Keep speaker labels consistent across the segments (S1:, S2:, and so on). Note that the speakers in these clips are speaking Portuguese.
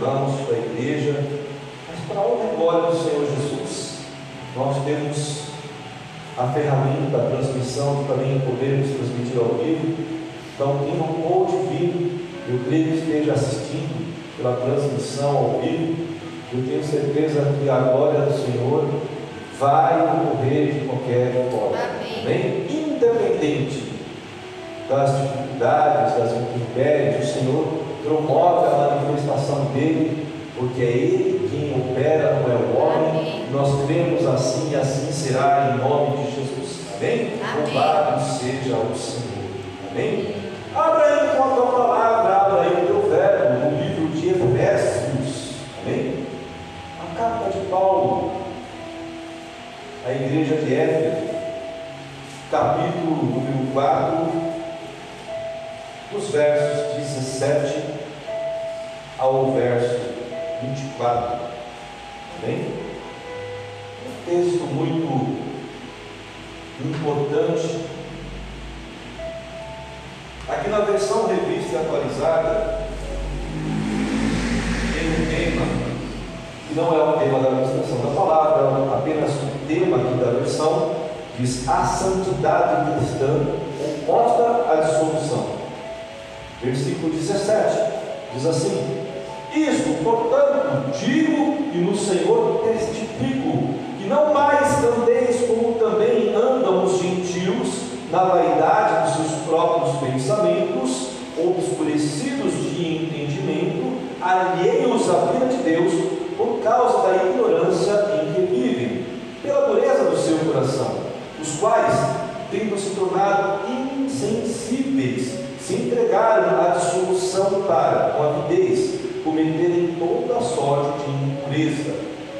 S1: irmãos, da igreja. Mas para honra e glória do Senhor Jesus, nós temos a ferramenta da transmissão também podemos transmitir ao vivo. Então, quem não pôde vir, eu creio que esteja assistindo pela transmissão ao vivo. Eu tenho certeza que a glória do Senhor vai ocorrer de qualquer forma. Amém? Independente das dificuldades, das intempéries, o Senhor promove a manifestação dele, porque é Ele quem opera, não é o homem. Amém. Nós cremos assim e assim será em nome de Jesus. Amém? Amém. Louvado seja o Senhor. Amém? Abra aí com a tua palavra, abra aí o teu verbo, no livro de Efésios. Amém? A carta de Paulo à igreja de Éfeso, capítulo número 4, dos versos 17 ao verso 24. Amém? Um texto muito importante. Aqui na versão revista atualizada, tem um tema que não é o tema da administração da palavra, apenas o tema aqui da versão diz a santidade cristã oposta à dissolução. Versículo 17 diz assim: Isto, portanto, digo e no Senhor testifico que não mais andeis como também andam os gentios na vaidade dos seus próprios pensamentos, obscurecidos de entendimento, alheios à vida de Deus por causa da ignorância em que vivem, pela dureza do seu coração, os quais, tendo se tornado insensíveis, se entregaram à dissolução para, com avidez, cometerem toda sorte de impureza.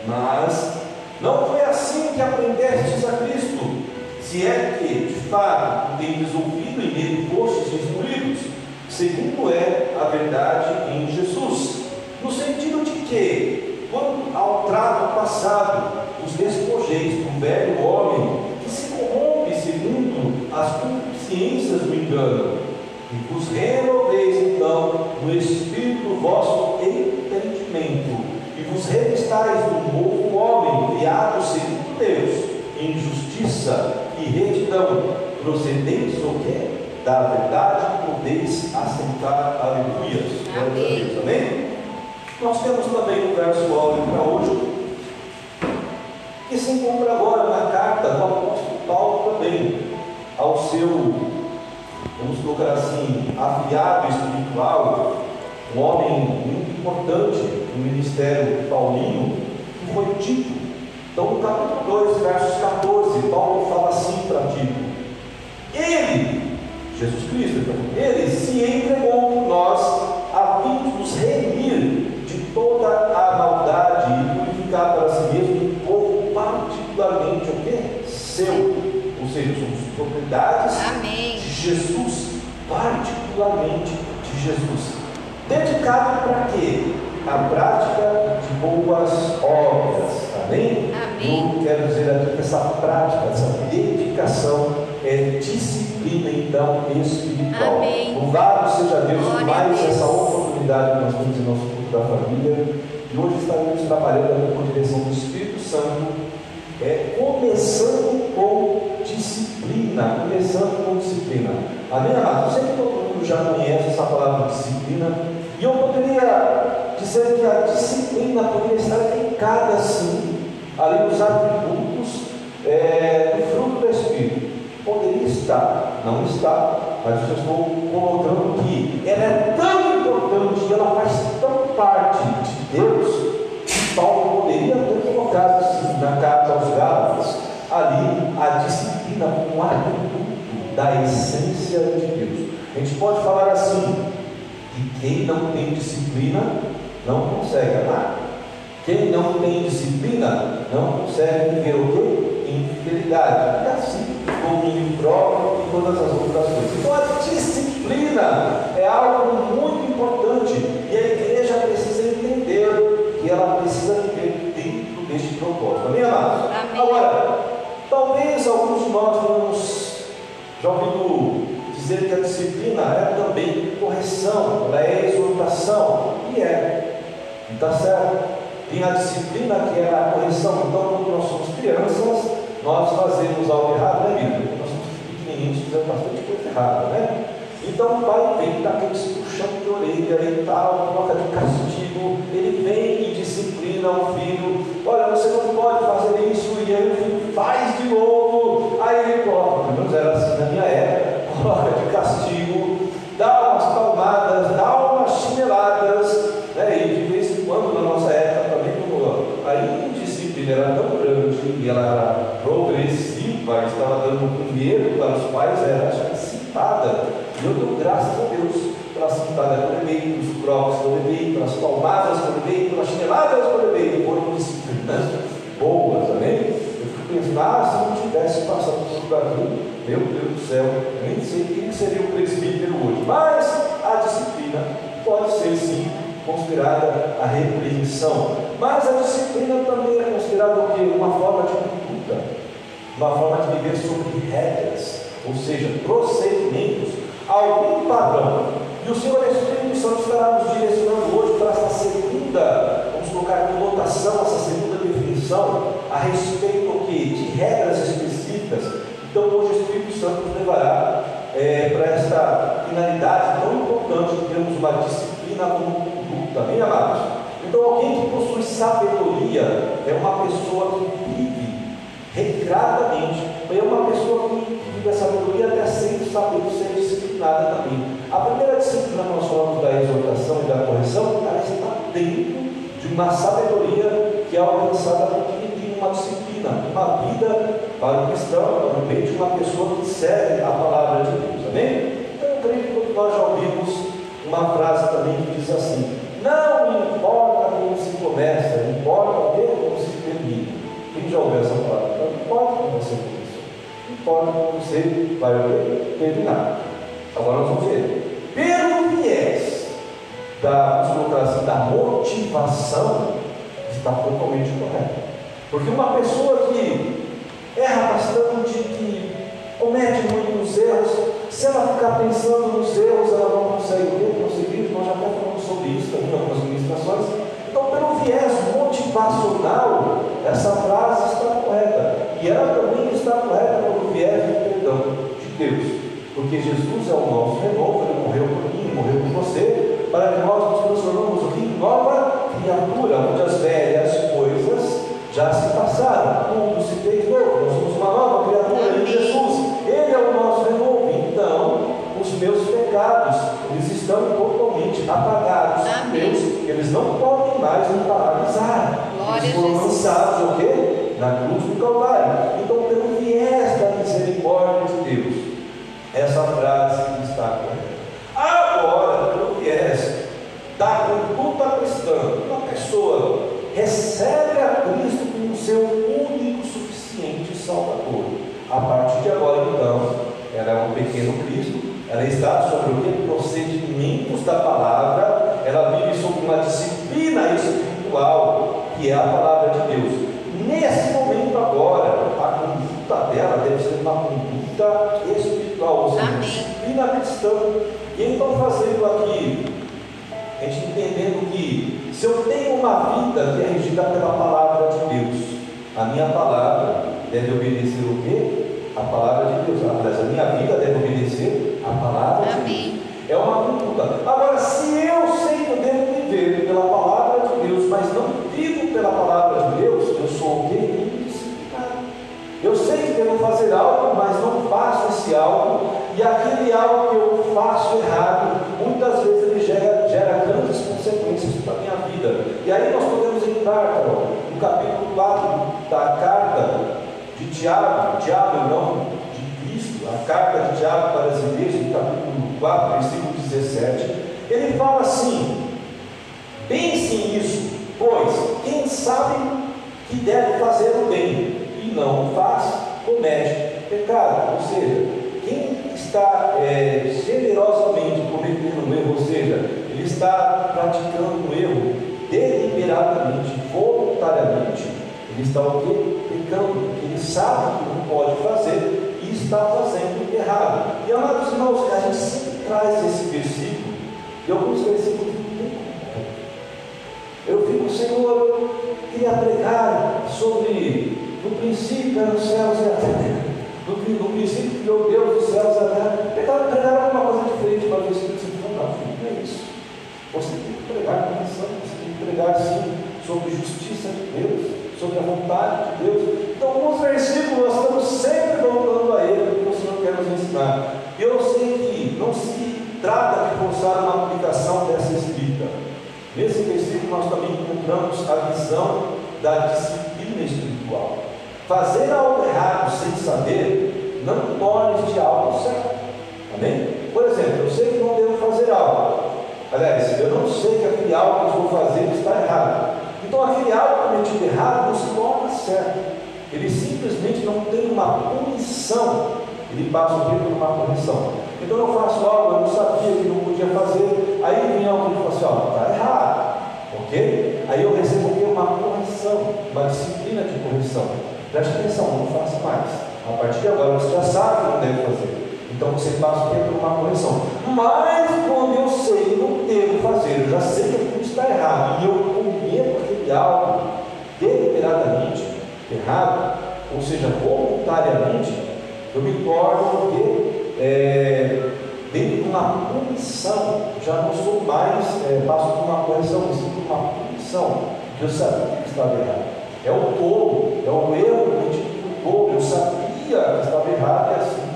S1: Mas não foi assim que aprendestes a Cristo, se é que, de fato, tendes ouvido e nele fostes instruídos, segundo é a verdade em Jesus, no sentido de que, quanto ao trato passado, os despojeis do velho homem, que se corrompe segundo as concupiscências do engano, e vos renoveis então no espírito do vosso entendimento, e vos revistais do novo homem, criado segundo Deus, em justiça e retidão, procedentes ou quê? Da verdade, podeis assentar, aleluias. Amém. Amém? Nós temos também o verso áudio para hoje, que se encontra agora na carta do apóstolo Paulo também, ao seu, vamos colocar assim, afiliado espiritual, um homem muito importante no ministério paulino, que foi Tito. Então, no capítulo 2, versos 14, Paulo fala assim para Tito: Ele, Jesus Cristo, então, ele se entregou por nós a fim de nos remir de toda a maldade e purificar para si mesmo um povo particularmente o quê? Seu. Ou seja, somos propriedades
S2: Amém.
S1: De Jesus, particularmente de Jesus. Dedicado para quê? A prática de boas obras. Amém?
S2: Amém.
S1: Eu quero dizer aqui que essa prática, essa dedicação é disciplina então espiritual.
S2: Amém.
S1: Louvado seja Deus por mais essa oportunidade que nós temos em nosso culto da família. E hoje estaremos trabalhando com a direção do Espírito Santo, é, começando com disciplina. Começando com disciplina. Amém, amados? Eu sei que todo mundo já conhece essa palavra disciplina. E eu poderia dizer que a disciplina poderia estar linkada assim, ali nos atributos é, do fruto do Espírito. Poderia estar, não está, mas eu estou colocando que ela é tão importante ela faz tão parte de Deus que Paulo poderia ter colocado assim, na carta aos Gálatas ali a disciplina como um atributo da essência de Deus. A gente pode falar assim, que quem não tem disciplina não consegue amar. Quem não tem disciplina não consegue viver o quê? Infidelidade. E assim, domínio próprio e todas as outras coisas. Então a disciplina é algo muito importante e a igreja precisa entender que ela precisa viver dentro deste propósito. Amém, amados?
S2: Amém.
S1: Agora, talvez alguns de nós vamos Já ouviu dizer que a disciplina é também correção, ela é exortação, e é, está certo. Tem a disciplina que é a correção, então quando nós somos crianças, nós fazemos algo errado, né, Bíblia? Nós somos pequenininhos, fazemos bastante coisa errada, né? Então o pai vem, dá aqueles puxão de orelha e tal, coloca de castigo, ele vem e disciplina o filho, olha, você não pode fazer isso, e aí o filho faz de novo, aí ele coloca, pelo menos era assim na minha época, coloca de castigo, dá umas palmadas, dá umas chineladas, né? e de vez em quando na nossa época também, como a indisciplina era tão grande e ela era progressiva, estava dando medo para os pais, era citada e eu dou graças a Deus pela cintada que eu levei, pelos próprios que eu levei, pelas palmadas eu levei, pelas chineladas eu levei, foram disciplinas boas, amém? Eu fico pensando, ah, se não tivesse passado por aquilo, meu Deus do céu, nem sei quem seria o presbítero hoje. Mas a disciplina pode ser sim considerada a repreensão. Mas a disciplina também é considerada o quê? Uma forma de conduta, uma forma de viver sobre regras, ou seja, procedimentos algum padrão. E o Senhor Espírito Santo estará nos direcionando segunda, vamos colocar em votação, essa segunda definição a respeito que, de regras específicas. Então hoje o Espírito Santo nos levará é, para esta finalidade tão importante de termos uma disciplina como conduta, bem amados. Então alguém que possui sabedoria é uma pessoa que vive regradamente, é uma pessoa que vive a sabedoria até sem saber ser disciplinada também. A primeira disciplina que nós falamos da exortação e da correção, ela está dentro de uma sabedoria que é alcançada por quem tem uma disciplina, uma vida para o cristão, meio de uma pessoa que segue a palavra de Deus. Amém? Então eu creio que nós já ouvimos uma frase também que diz assim: Não importa como se começa, importa que como se termina. Quem já ouviu essa palavra? Não importa como você começou, importa como você vai terminar. Agora nós vamos ver. Pelo viés da, assim, da motivação, está totalmente correto. Porque uma pessoa que erra bastante, que comete muitos erros, se ela ficar pensando nos erros, ela não consegue ver, conseguir. Nós já até falamos sobre isso também em algumas ministrações. Então, pelo viés motivacional, essa frase está correta. E ela também está correta pelo viés do perdão de Deus. Porque Jesus é o nosso renovo, ele morreu por mim, morreu por você, para que nós nos transformamos em nova criatura, onde as velhas coisas já se passaram, tudo se fez novo, nós somos uma nova criatura em Jesus, Ele é o nosso renovo. Então, os meus pecados, eles estão totalmente apagados Deus, eles não podem mais me paralisar.
S2: Glória
S1: eles foram lançados o quê? Na cruz do Calvário. Então, pelo viés da misericórdia de Deus, essa frase está correta. Da conduta cristã, uma pessoa recebe a Cristo como seu único suficiente Salvador. A partir de agora, então, ela é um pequeno Cristo, ela está sobre o que? Procedimentos da palavra, ela vive sobre uma disciplina espiritual, que é a palavra de Deus. Nesse momento agora, a conduta dela deve ser uma conduta espiritual, ou seja, disciplina cristã. E então fazendo aqui, a gente entendendo que se eu tenho uma vida que é regida pela palavra de Deus, a minha palavra deve obedecer o quê? A palavra de Deus. Aliás, a minha vida deve obedecer a palavra Amém. de Deus. É uma conduta. Agora, se eu sei que eu devo viver pela palavra de Deus, mas não vivo pela palavra de Deus, eu sou o quê? Eu sei que devo fazer algo, mas não faço esse algo, e aquele algo que eu faço errado, muitas vezes ele gera, minha vida. E aí nós podemos entrar, no capítulo 4 da carta de Tiago, Tiago não, de Cristo, a carta de Tiago para as igrejas, no capítulo 4, versículo 17, ele fala assim: pensem nisso, pois quem sabe que deve fazer o bem e não o faz, comete pecado. Ou seja, quem está é, generosamente cometendo um erro, ou seja, ele está praticando um erro deliberadamente, voluntariamente, ele está o quê? Pecando, ele sabe que não pode fazer e está fazendo errado. E amados irmãos, a gente sempre traz esse versículo e alguns versículos eu fico, Senhor, eu queria pregar sobre no princípio eram os céus e a terra. No, no princípio criou Deus os céus e a terra. Pregar, pregar alguma coisa diferente, mas o Espírito Santo não, não, não é isso. Você tem que pregar com atenção, você tem que pregar sim sobre justiça de Deus, sobre a vontade de Deus. Então, alguns versículos nós estamos sempre voltando a ele, porque o Senhor quer nos ensinar. Eu sei que não se trata de forçar uma aplicação dessa escrita. Nesse versículo nós também encontramos a visão da disciplina espiritual. Fazer algo errado sem saber não torna este algo certo. Amém? Por exemplo, eu sei que não devo fazer algo. Aliás, eu não sei que aquele algo que eu vou fazer está errado. Então aquele algo cometido errado não se torna certo. Ele simplesmente não tem uma punição. Ele passa o tempo por uma correção. Então eu faço algo, eu não sabia que não podia fazer. Aí vem algo e fala assim, ó, está errado. Ok? Aí eu recebo uma correção, uma disciplina de correção. Preste atenção, não faça mais. A partir de agora você já sabe o que deve fazer. Então você passa o tempo por uma correção. Mas quando eu sei que não devo fazer, eu já sei que aquilo está errado, e eu cometo aquele algo deliberadamente errado, ou seja, voluntariamente, eu me torno de, é, dentro de uma punição, já não sou mais, é, passo por uma correção, mas por uma punição, eu sabia que estava errado. É o tolo, é o erro cometido do tolo, eu sabia que estava errado e assim cometi.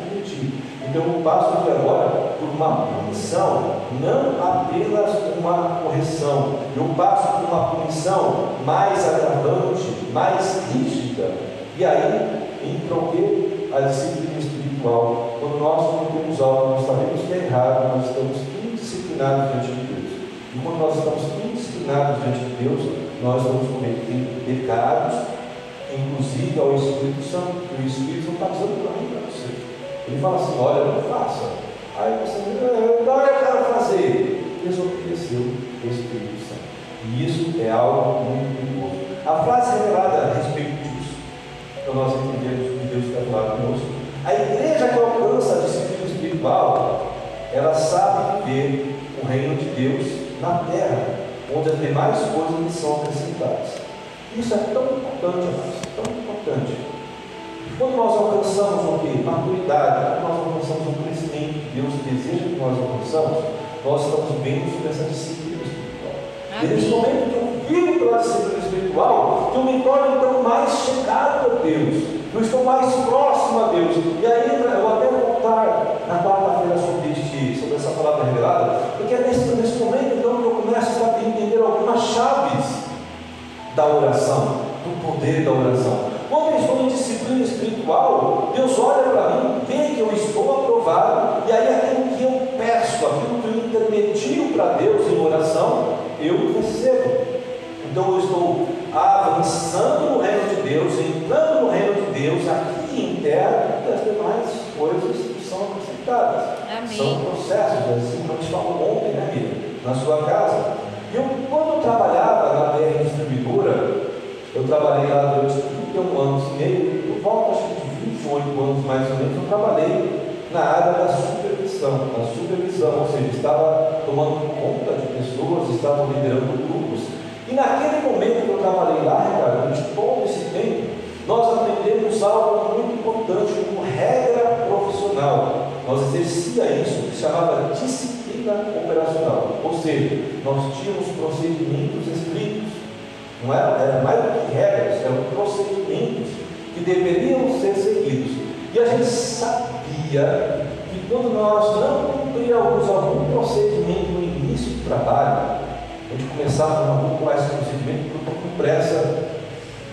S1: Então eu passo de agora por uma punição, não apenas uma correção. Eu passo por uma punição mais agravante, mais rígida. E aí entra o que? A disciplina espiritual. Quando nós não temos algo, nós sabemos que é errado, nós estamos indisciplinados diante de Deus. E quando nós estamos indisciplinados diante de Deus, nós vamos cometer pecados, inclusive ao Espírito Santo, que o Espírito não está dizendo para mim. Ele fala assim, olha, não faça. Aí você não, eu quero fazer. Desobedeceu o Espírito Santo. E isso é algo muito perigoso. A frase revelada a respeito disso, para nós entendermos que Deus quer falar conosco. A igreja que alcança a disciplina espiritual, ela sabe viver o reino de Deus na terra, onde as demais coisas são acrescentadas. Isso é tão importante, tão importante. Quando nós alcançamos o que? Maturidade, quando nós alcançamos o crescimento que Deus deseja que nós alcançamos, nós estamos vendo sobre essa disciplina espiritual. E nesse momento que eu vivo pela disciplina espiritual, que eu me torno então mais chegado a Deus, eu estou mais próximo a Deus. E aí eu vou até voltar na quarta-feira sobre, este, sobre essa palavra revelada, porque é nesse, nesse momento então que eu começo a entender algumas chaves da oração, do poder da oração. Estou em disciplina espiritual, Deus olha para mim, vê que eu estou aprovado, e aí aquilo que eu peço, aquilo que eu intermedio para Deus em oração, eu recebo. Então eu estou avançando no reino de Deus, entrando no reino de Deus, aqui em terra, e as demais coisas que são acrescentadas.
S2: Amém.
S1: São processos, assim como a gente falou ontem, né, Miriam? Na sua casa. Eu, quando eu trabalhava na BR Distribuidora, eu trabalhei lá durante 31 anos e meio, 28 anos mais ou menos, eu trabalhei na área da supervisão, da supervisão, ou seja, estava tomando conta de pessoas, estava liderando grupos. E naquele momento que eu trabalhei lá, Ricardo, durante todo esse tempo, nós aprendemos algo muito importante como regra profissional. Nós exercia isso que chamava disciplina operacional, ou seja, nós tínhamos procedimentos escritos não era, era mais do que regras, eram procedimentos que deveriam ser seguidos. E a gente sabia que quando nós não cumpríamos algum procedimento no início do trabalho, a gente começava a não pular esse procedimento, porque com pressa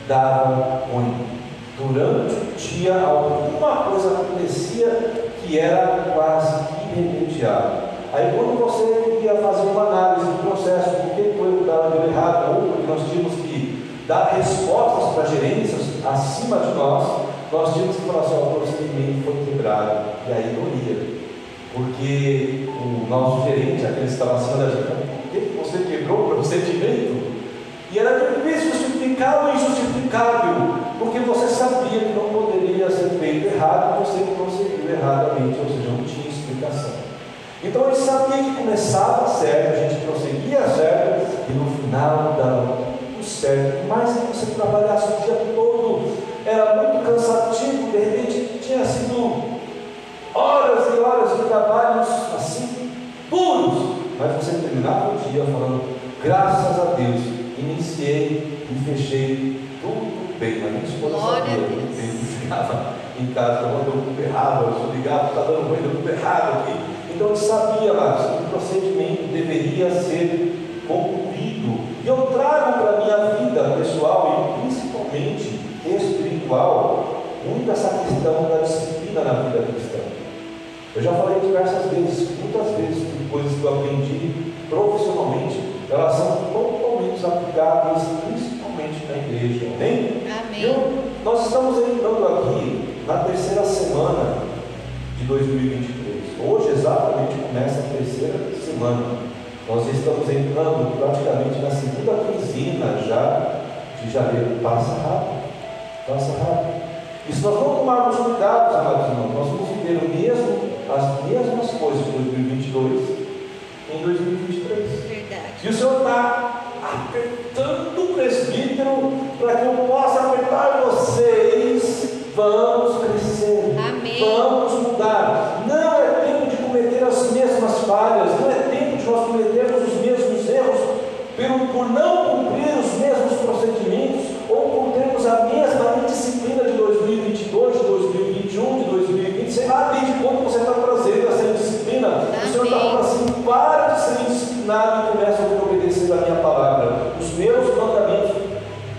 S1: dava ruim. Durante o dia, alguma coisa acontecia que era quase irremediável. Aí quando você ia fazer uma análise do processo, por que foi que deu errado, ou porque nós tínhamos que dar respostas para gerências acima de nós, nós tínhamos que falar assim, o procedimento foi quebrado. E aí doía. Porque o nosso gerente, aquele que estava acima da gente, você quebrou o procedimento? E era difícil justificar o injustificável, porque você sabia que não poderia ser feito errado você prosseguiu erradamente, ou seja, não tinha explicação. Então ele sabia que começava certo, a gente prosseguia certo e no final tudo certo. Mas que você trabalhasse o dia todo, era muito cansativo, de repente tinha sido horas e horas de trabalhos assim, puros, mas você terminava o dia falando, graças a Deus, iniciei e fechei tudo bem. A minha esposa sabia
S2: a Deus.
S1: muito bem que chegava em casa, falando, deu tudo errado, eu sou ligado, está dando ruim, deu tudo errado aqui. Então ele sabia, mas que o procedimento deveria ser concluído. E eu trago para a minha vida pessoal e principalmente espiritual, muito essa questão da disciplina na vida cristã. Eu já falei diversas vezes, muitas vezes, que coisas que eu aprendi profissionalmente, elas são totalmente aplicáveis, principalmente na igreja. Amém?
S2: Amém.
S1: Eu, nós estamos entrando aqui na terceira semana de 2023. Hoje, exatamente, começa a terceira semana. Nós estamos entrando praticamente na segunda quinzena já de janeiro. Passa rápido, passa rápido. E se nós não tomarmos cuidado, amados irmãos, nós vamos viver o mesmo, as mesmas coisas de 2022 em 2023.
S2: Verdade.
S1: E o Senhor está apertando o presbítero para que eu possa apertar vocês. Vamos crescer.
S2: Amém.
S1: Vamos mudar. Não é tempo de cometer as mesmas falhas. Não é tempo de nós cometermos os mesmos erros por, por não cumprir os mesmos procedimentos ou por termos a mesma indisciplina de 2022, de 2021, de 2020. Sei lá desde quando você está trazendo essa indisciplina. O Senhor está
S2: Amém.
S1: falando assim: para de ser indisciplinado e começa a obedecer a minha palavra. Os meus mandamentos.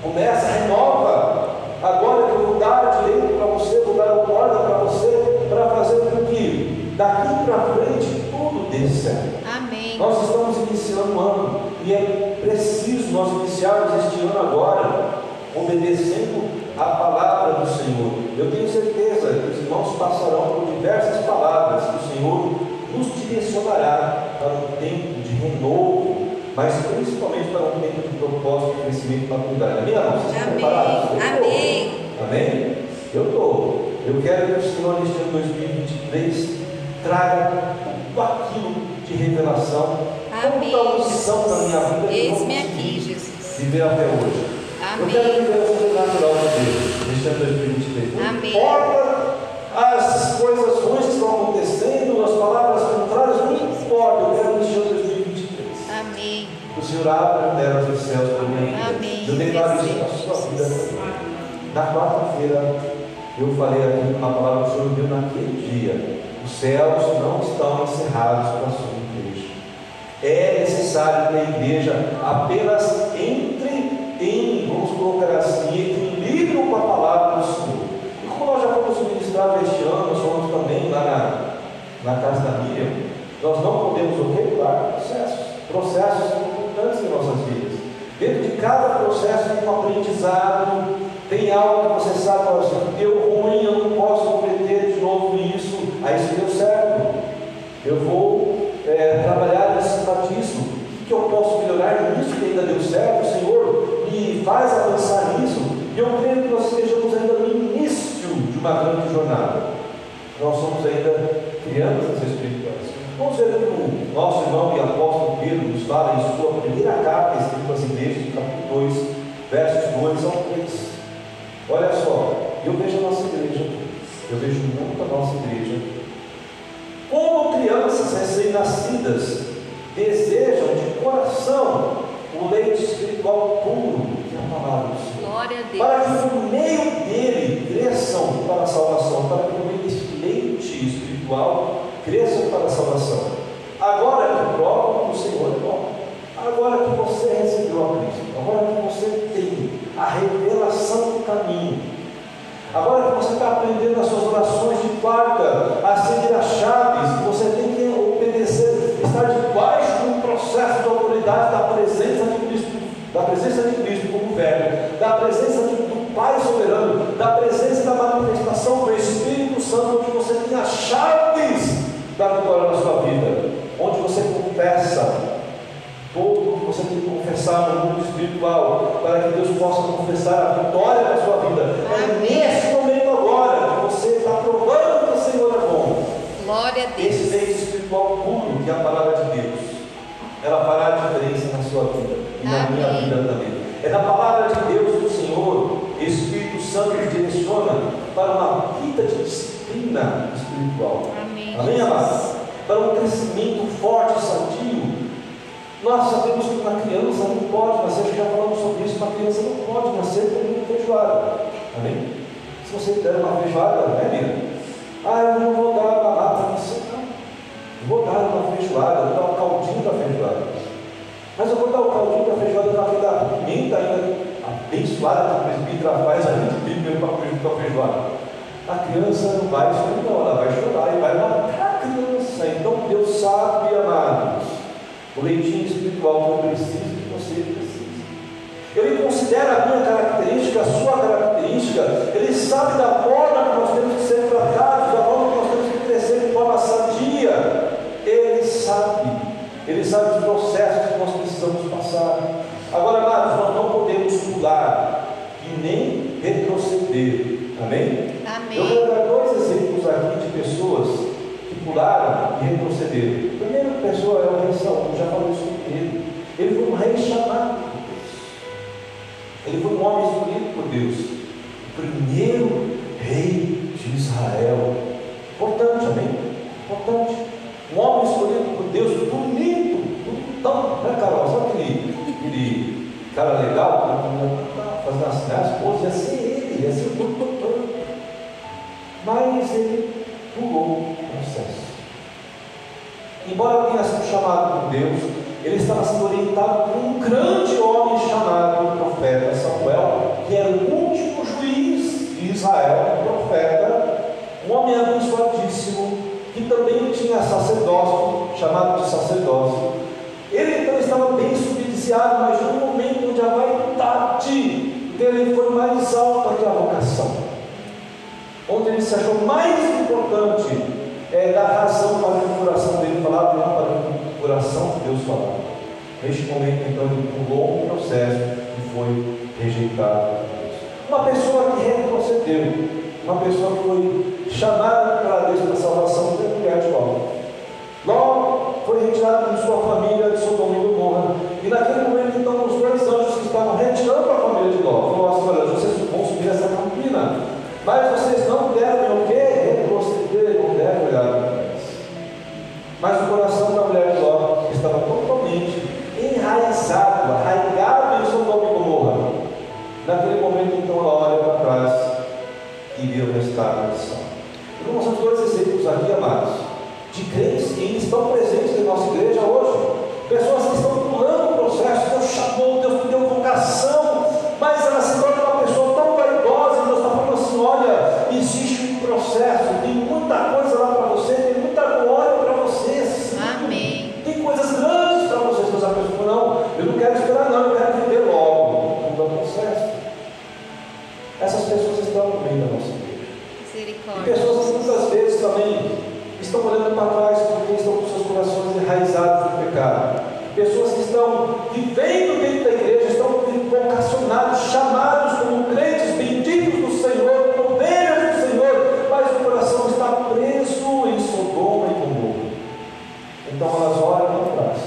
S1: Começa, renova. Agora que eu vou dar direito para você, vou dar corda para você, para fazer com que daqui para frente tudo dê certo.
S2: Amém.
S1: Nós estamos iniciando um ano e é preciso nós iniciarmos este ano agora, obedecendo a palavra do Senhor. Eu tenho certeza que os irmãos passarão por diversas palavras que o Senhor nos direcionará para um tempo de renovo, mas principalmente para um tempo de propósito, de crescimento e maturidade. Amém, irmãos? Vocês estão preparados?
S2: Amém.
S1: Amém? Eu estou. Eu quero que o Senhor, neste ano 2023, traga tudo aquilo de revelação,
S2: Amém,
S1: tanta unção na minha vida que eu não
S2: Eis-me aqui, Jesus.
S1: viver até hoje. Eu quero
S2: Amém.
S1: viver o sobrenatural de Deus neste ano 2023. Não
S2: Amém.
S1: importa as coisas ruins que estão acontecendo, as palavras contrárias, não importa. Eu quero neste ano 2023.
S2: Amém.
S1: O Senhor abre as dos céus para a minha vida.
S2: Amém.
S1: Eu declaro isso na sua vida também. Na quarta-feira, eu falei aqui uma palavra que o Senhor deu naquele dia. Os céus não estão encerrados para a sua igreja. É necessário que a igreja apenas entre em, vamos colocar assim, equilíbrio com a palavra do Senhor. E como nós já fomos ministrados este ano, nós fomos também lá na, na casa da Miriam, nós não podemos? Dar processos. Processos são importantes em nossas vidas. Dentro de cada processo tem um aprendizado, tem algo que você sabe, aqui deu ruim, eu não posso cometer de novo isso, aí isso deu certo. Eu vou é, trabalhar cima disso. O que eu posso melhorar nisso que ainda deu certo? O Senhor me faz avançar nisso. E eu creio que nós estejamos ainda no início de uma grande jornada. Nós somos ainda crianças espirituais. Vamos ver que o nosso irmão e apóstolo Pedro nos fala em sua primeira carta, eu vejo muito a nossa igreja como crianças recém-nascidas desejam de coração o leite espiritual puro, que é a palavra do Senhor.
S2: Glória a
S1: Para
S2: Deus.
S1: que por meio dele cresçam para a salvação, para que por meio desse leite espiritual cresçam para a salvação. Agora que provam, o Senhor prova. Agora que você recebeu a Cristo, agora que você tem a revelação do caminho, Agora que você está aprendendo as suas orações de quarta a seguir as chaves, você tem que obedecer, estar debaixo de um processo de autoridade da presença de Cristo, da presença de Cristo como verbo, da presença do Pai soberano, da presença da manifestação do Espírito Santo, onde você tem as chaves da vitória na sua vida, onde você confessa tudo que você tem que confessar no mundo espiritual, para que Deus possa confessar a vitória na sua vida. É
S2: Amém.
S1: nesse momento agora que você está
S2: Glória a Deus.
S1: Esse leite espiritual puro que é a palavra de Deus. Ela fará a diferença na sua vida e na minha vida também. É na palavra de Deus do Senhor, Espírito Santo nos direciona para uma vida de disciplina espiritual.
S2: Amém.
S1: Amém, amados? Para um crescimento forte e sadio. Nós sabemos que uma criança não pode nascer, já falamos sobre isso, uma criança não pode nascer comendo feijoada. Amém? Se você der uma feijoada, né, Mira? Ah, eu não vou dar mamar para você, não. Vou dar uma feijoada, vou dar o caldinho da feijoada. Mas eu vou dar o caldinho da feijoada com aquela pimenta ainda abençoada que o presbítero faz a gente vive mesmo com a feijoada. A criança não vai sorrir, não, ela vai chorar e vai matar a criança. Então Deus sabe, amados, o leitinho espiritual que eu preciso que você precisa. Ele considera a minha característica, a sua característica, ele sabe da forma que nós temos que ser tratados, da forma que nós temos que crescer de forma sadia. Ele sabe, ele sabe os processos que nós precisamos passar. Agora, amados, nós não podemos pular e nem retroceder. Amém?
S2: Amém.
S1: Eu vou dar dois exemplos aqui de pessoas que pularam e retrocederam. A primeira pessoa é o rei Saul, já falei isso com ele. Ele foi um rei chamado por Deus. Ele foi um homem escolhido por Deus. O primeiro rei de Israel. Importante, amém? Importante. Um homem escolhido por Deus, bonito, bonitão, né, Carol? Sabe aquele, aquele cara legal, fazendo as, as poses, ia ser ele, ia ser o. Mas ele pulou o processo. Embora tenha sido chamado por Deus, ele estava sendo orientado por um grande homem chamado profeta Samuel, que era o último juiz de Israel, profeta, um homem abençoadíssimo, que também tinha sacerdócio, chamado de sacerdócio. Ele então estava bem subsidiado, mas no momento onde a vaidade dele foi mais alta que a vocação onde ele se achou mais importante é, dar razão para o coração dele falar, não para o coração de Deus falar. Neste momento, então, ele pulou um processo e foi rejeitado por Deus. Uma pessoa que retrocedeu, uma pessoa que foi chamada para Deus para a salvação, foi mulher de Ló. Ló foi retirado de sua família de Sodoma e Gomorra. E naquele momento, então, os dois anjos que estavam retirando a família de Ló, falaram assim: olha, vocês vão subir essa campina. Mas vocês não devem o quê? Retroceder, não devem olhar para trás. Mas o coração da mulher de Ló estava totalmente enraizado, arraigado em Sodoma e Gomorra. Naquele momento, então, ela olha para trás e vê o resultado da lição. Irmãos, são dois exemplos aqui, amados, de crentes que estão presentes em nossa igreja hoje. Pessoas que estão pulando o processo, E pessoas que muitas vezes também estão olhando para trás porque estão com seus corações enraizados no pecado. Pessoas que estão vivendo dentro da igreja, estão vocacionados, chamados como crentes, benditos do Senhor, ovelhas do Senhor, mas o coração está preso em Sodoma e Gomorra. Então elas olham para trás.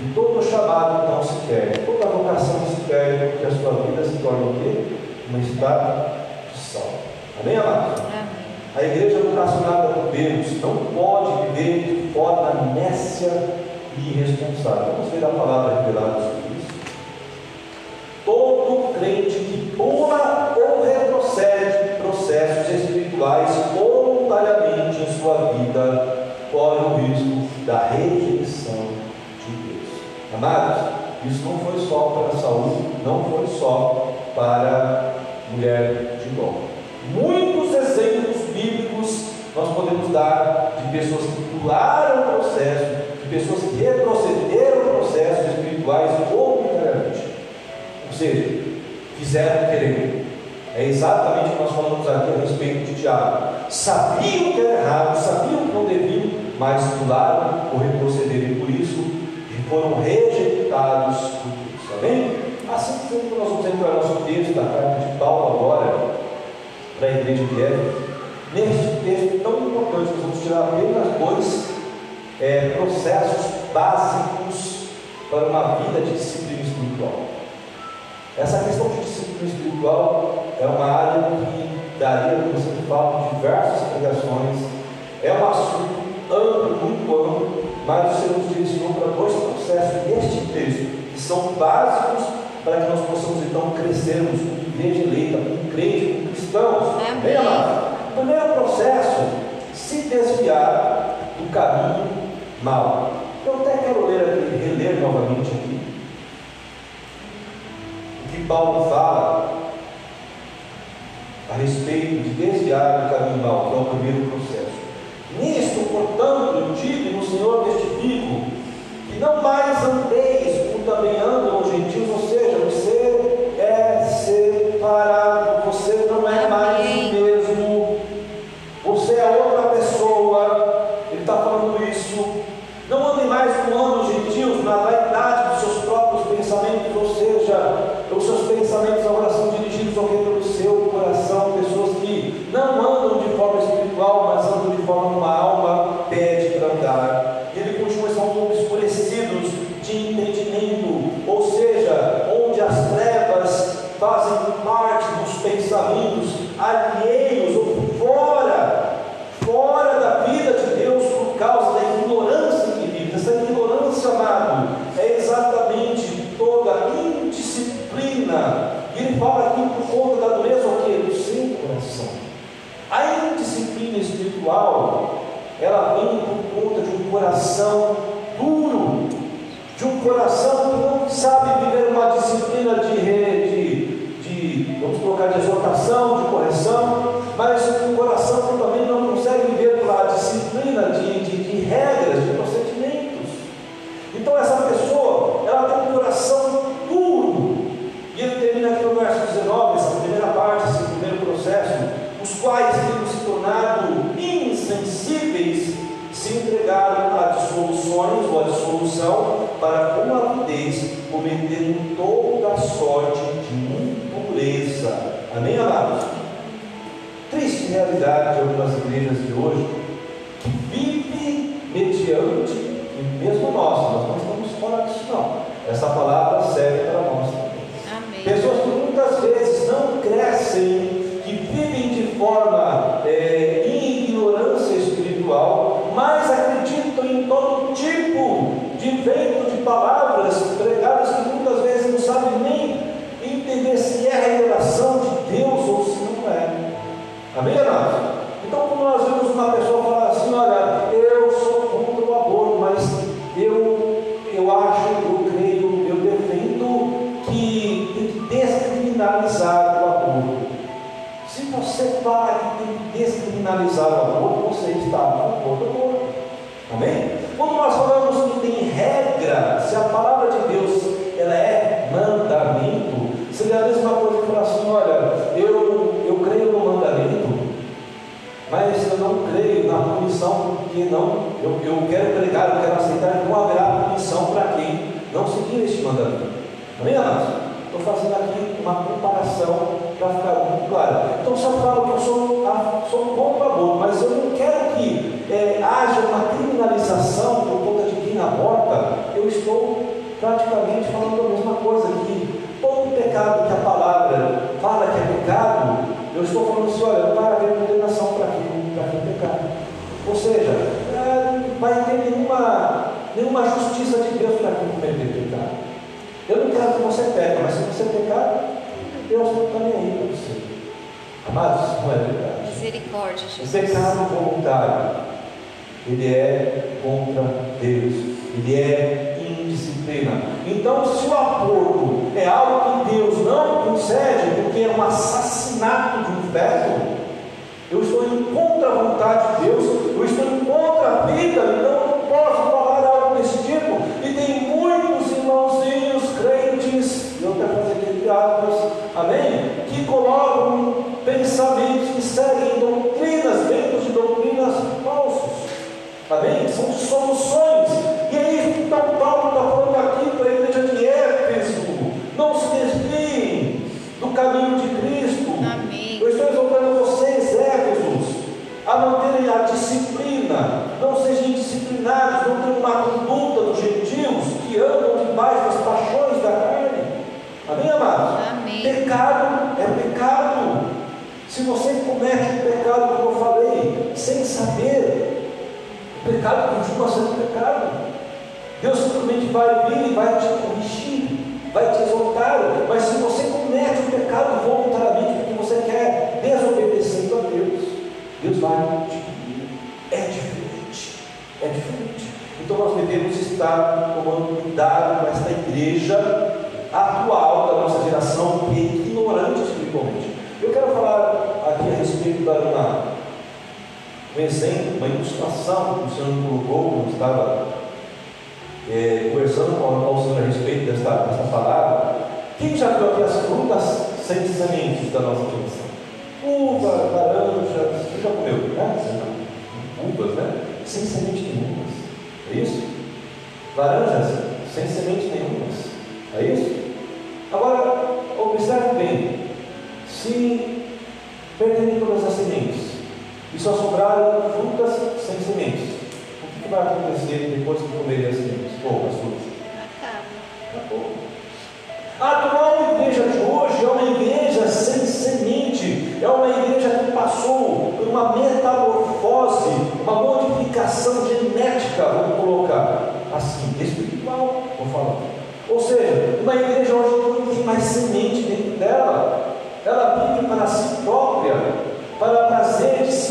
S1: E todo chamado então se perde, toda vocação se perde, porque a sua vida se torna o quê? Uma estátua de sal. Amém, amados? A igreja vocacionada por Deus não pode viver de forma nécia e irresponsável. Vamos ver a palavra revelada sobre isso. Todo crente que pula ou retrocede processos espirituais voluntariamente em sua vida corre o risco da rejeição de Deus. Amados, isso não foi só para Saul, não foi só para mulher de exemplos bíblicos nós podemos dar de pessoas que pularam o processo, de pessoas que retrocederam processos espirituais voluntariamente. Ou seja, fizeram querer. É exatamente o que nós falamos aqui a respeito de Tiago. Sabiam que era errado, sabiam que não deviam, mas pularam ou retrocederam e por isso foram rejeitados por Deus. Amém? Assim como nós vamos entrar no nosso texto da carta de Paulo agora, para a igreja de Éfeso, neste texto tão importante, nós vamos tirar apenas dois é, processos básicos para uma vida de disciplina espiritual. Essa questão de disciplina espiritual é uma área que daria para você falar diversas pregações, é um assunto amplo, muito amplo, mas o Senhor nos direcionou para dois processos neste texto, que são básicos para que nós possamos então crescermos como igreja eleita, como crente, como cristãos. Amém. Bem, amado? Primeiro processo, se desviar do caminho mau. Eu até quero ler aqui, reler novamente aqui o que Paulo fala a respeito de desviar do caminho mau, que é o primeiro processo. Nisto, portanto, eu digo no Senhor testifico que não mais andeis como também andeis, Não andem mais com homens gentios, mas vai soluções. E aí, o Paulo está falando aqui para a igreja de Éfeso: não se desviem do caminho de Cristo. Amém. Eu estou exaltando vocês, Éfesos, a manterem a disciplina. Não sejam indisciplinados, não tenham uma conduta dos gentios que andam demais das paixões da carne. Amém, amados? Amém. Pecado é pecado. Se você comete o pecado, como eu falei, sem saber, pecado continua sendo pecado. Deus simplesmente vai vir e vai te corrigir, vai te exortar, mas se você comete o pecado voluntariamente porque você quer desobedecer a Deus, Deus vai te punir. É diferente, é diferente. Então nós devemos estar tomando cuidado com esta igreja atual da nossa geração que é ignorante espiritualmente. Eu quero falar aqui a respeito da, um exemplo, uma ilustração que o Senhor colocou, quando estava é, conversando com o Senhor a respeito desta, desta palavra. Quem já viu aqui as frutas sem sementes da nossa produção? Uva, laranja, você já comeu, né? Uvas, né? Sem semente nenhuma. É isso? Laranjas sem semente nenhuma. É isso? Agora, observe bem. Se perderem todas as sementes, e só sobraram frutas sem sementes. O que vai acontecer depois que comerem as sementes? Ou as frutas? Acabou. A atual igreja de hoje é uma igreja sem semente, é uma igreja que passou por uma metamorfose, uma modificação genética, vamos colocar assim, espiritual, vou falar. Ou seja, uma igreja hoje não tem mais semente dentro dela,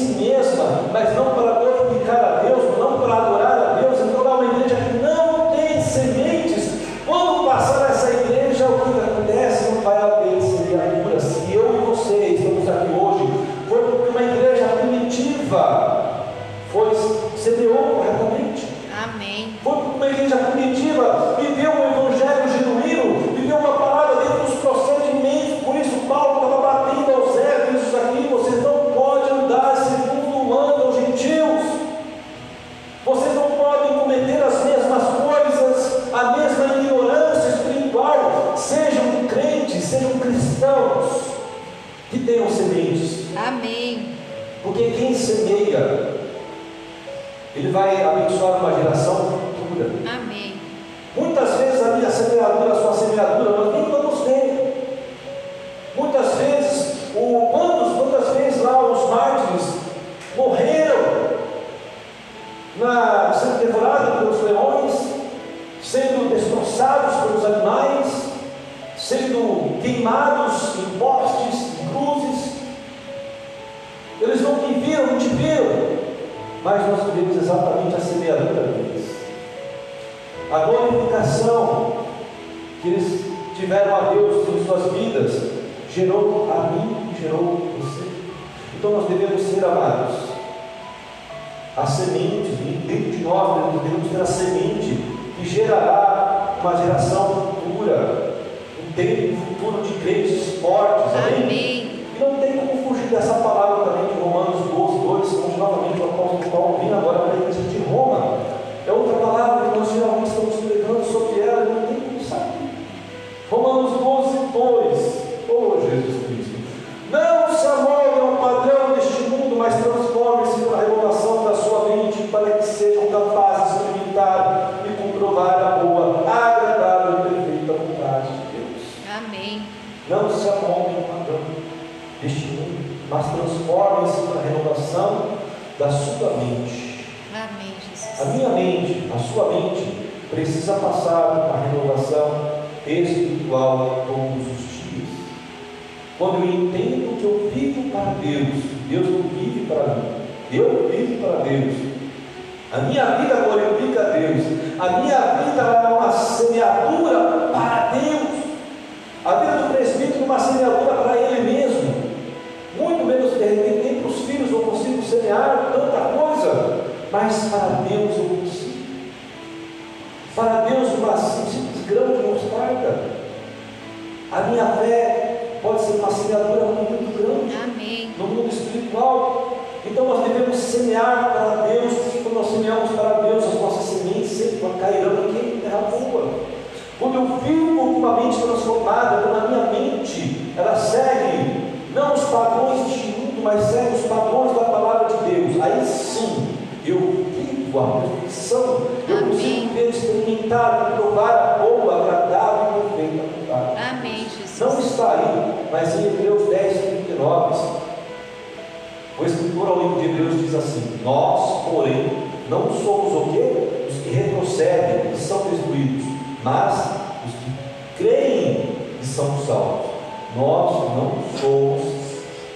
S1: si mesma, mas não para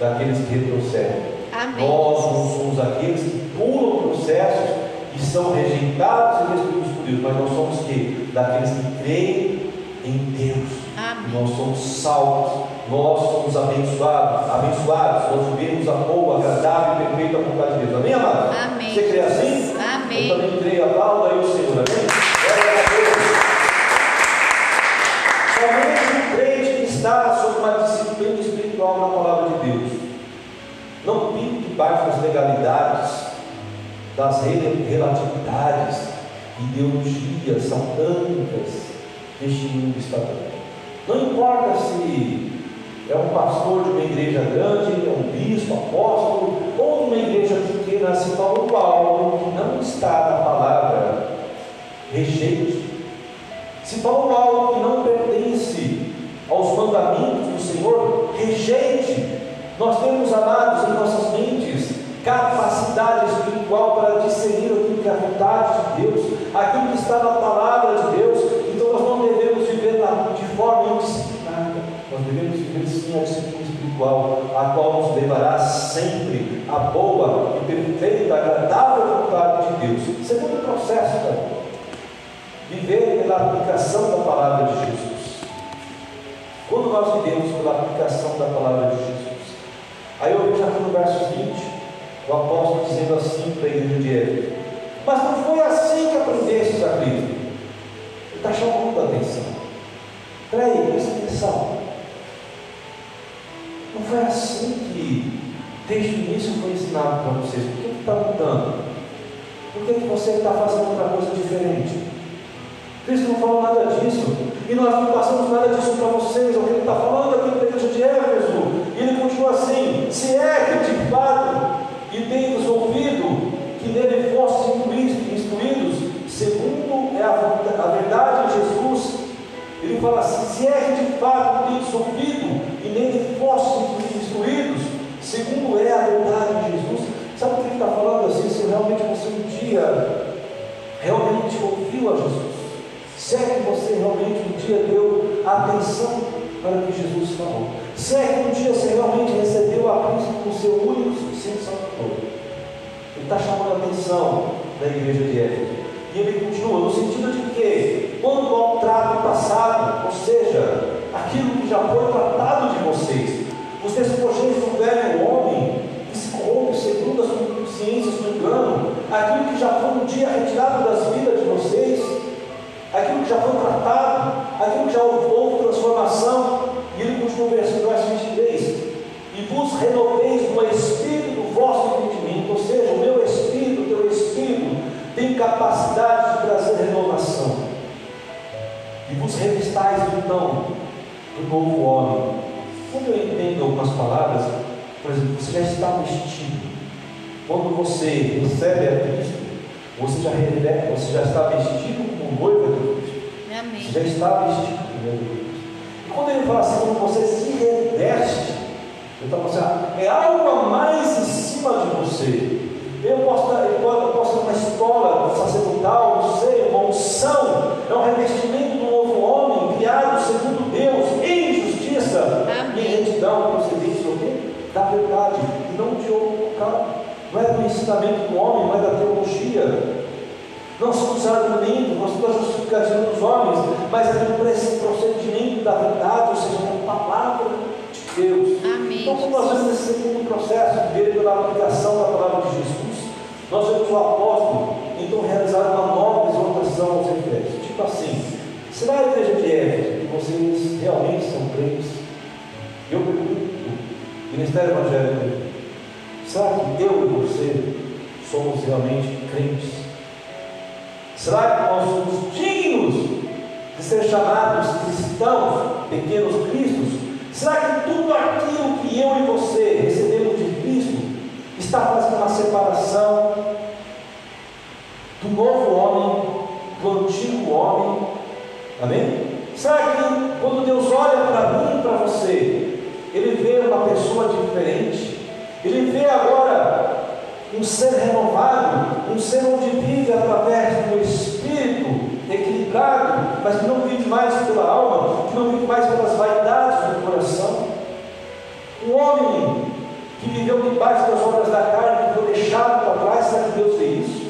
S1: daqueles que retrocedem.
S2: Amém.
S1: Nós não somos aqueles que pulam processos e são rejeitados e destruídos por Deus, mas nós somos que? Daqueles que creem em Deus.
S2: Amém.
S1: Nós somos salvos, nós somos abençoados, abençoados, nós vivemos a boa, agradável e perfeita vontade de Deus. Amém, amado?
S2: Amém.
S1: Você crê assim?
S2: Amém.
S1: Eu também creio, aplauda aí o Senhor, amém? Glória a Deus. Somente um crente que está sob uma disciplina espiritual na palavra de Deus. Debaixo das legalidades, das rel- relatividades, ideologias satânicas deste mundo dando. Não importa se é um pastor de uma igreja grande, é um bispo, apóstolo, ou de uma igreja pequena, assim como Paulo, que não está na palavra, rejeite. Se Paulo que não pertence aos mandamentos do Senhor, rejeite. Nós temos, amados, em nossas mentes, capacidade espiritual para discernir aquilo que é a vontade de Deus, aquilo que está na palavra de Deus. Então nós não devemos viver de forma indisciplinada. Nós devemos viver sim a disciplina espiritual, a qual nos levará sempre à boa e perfeita, agradável vontade de Deus. Segundo processo, viver pela aplicação da palavra de Jesus. Quando nós vivemos pela aplicação da palavra de Jesus, aí eu vejo aqui no verso 20, o apóstolo dizendo assim para igreja de Éfeso: Mas não foi assim que aprendestes a Cristo. Ele está chamando a atenção. Peraí, presta atenção. Não foi assim que desde o início foi ensinado para vocês. Por que está mudando? Por que você está fazendo outra coisa diferente? Cristo não falou nada disso. E nós não passamos nada disso para vocês. É o que ele está falando aqui na igreja de Éfeso. E ele continua assim: se é que de fato, e tendes ouvido que nele fostes instruídos, instruídos, segundo é a, vonta- a verdade de Jesus, fala assim: se é que de fato tendes ouvido e nele fostes instruídos, segundo é a verdade de Jesus. Sabe o que ele está falando assim? Se realmente você um dia realmente ouviu a Jesus. Se é que você realmente um dia deu atenção para o que Jesus falou. Se é que um dia você realmente recebeu a Cristo como seu único suficiente Salvador. Ele está chamando a atenção da igreja de Éfeso. E ele continua no sentido de que, quando ao trato passado, ou seja, aquilo que já foi tratado de vocês, os despojeis do velho homem, que se corrompe segundo as consciências do engano, aquilo que já foi um dia retirado das vidas de vocês, aquilo que já foi tratado, aquilo que já houve transformação, e ele continua versículo verso 23, e vos renoveis no espírito do vosso entendimento, ou seja, o meu espírito, o teu espírito, tem capacidade de trazer renovação, e vos revistais então do novo homem. Quando eu entendo algumas palavras, por exemplo, você já está vestido, quando você recebe a Cristo, você já, reveste, você já está vestido como noiva de Cristo.
S2: Amém.
S1: Você já está vestido como noiva de Cristo. E quando ele fala assim, quando você se reveste, ele está falando assim, ah, é algo mais em cima de você. Eu posso, eu posso, uma escola sacerdotal, não sei, uma unção, é um revestimento segundo Deus, em justiça e em retidão, procedente do quê? Da verdade, e não de outro local. Não é do ensinamento do homem, não é da teologia. Não são os argumentos, não são da justificativa dos homens, mas é do procedimento da verdade, ou seja, da palavra de Deus.
S2: Amém,
S1: Então, quando nós vemos esse segundo processo, ver pela aplicação da palavra de Jesus, nós vemos o apóstolo, então, realizar uma nova exortação aos Efésios. Tipo assim, será a igreja de Éfeso que vocês realmente são crentes? Eu pergunto, Ministério Evangélico, será que eu e você somos realmente crentes? Será que nós somos dignos de ser chamados cristãos, pequenos cristos? Será que tudo aquilo que eu e você recebemos de Cristo está fazendo uma separação do novo homem, do antigo homem? Amém? Será que quando Deus olha para mim e para você, Ele vê uma pessoa diferente? Ele vê agora um ser renovado, um ser onde vive através do Espírito equilibrado, mas que não vive mais pela alma, que não vive mais pelas vaidades do coração. Um homem que viveu debaixo das obras da carne, que foi deixado para trás, será que Deus vê isso?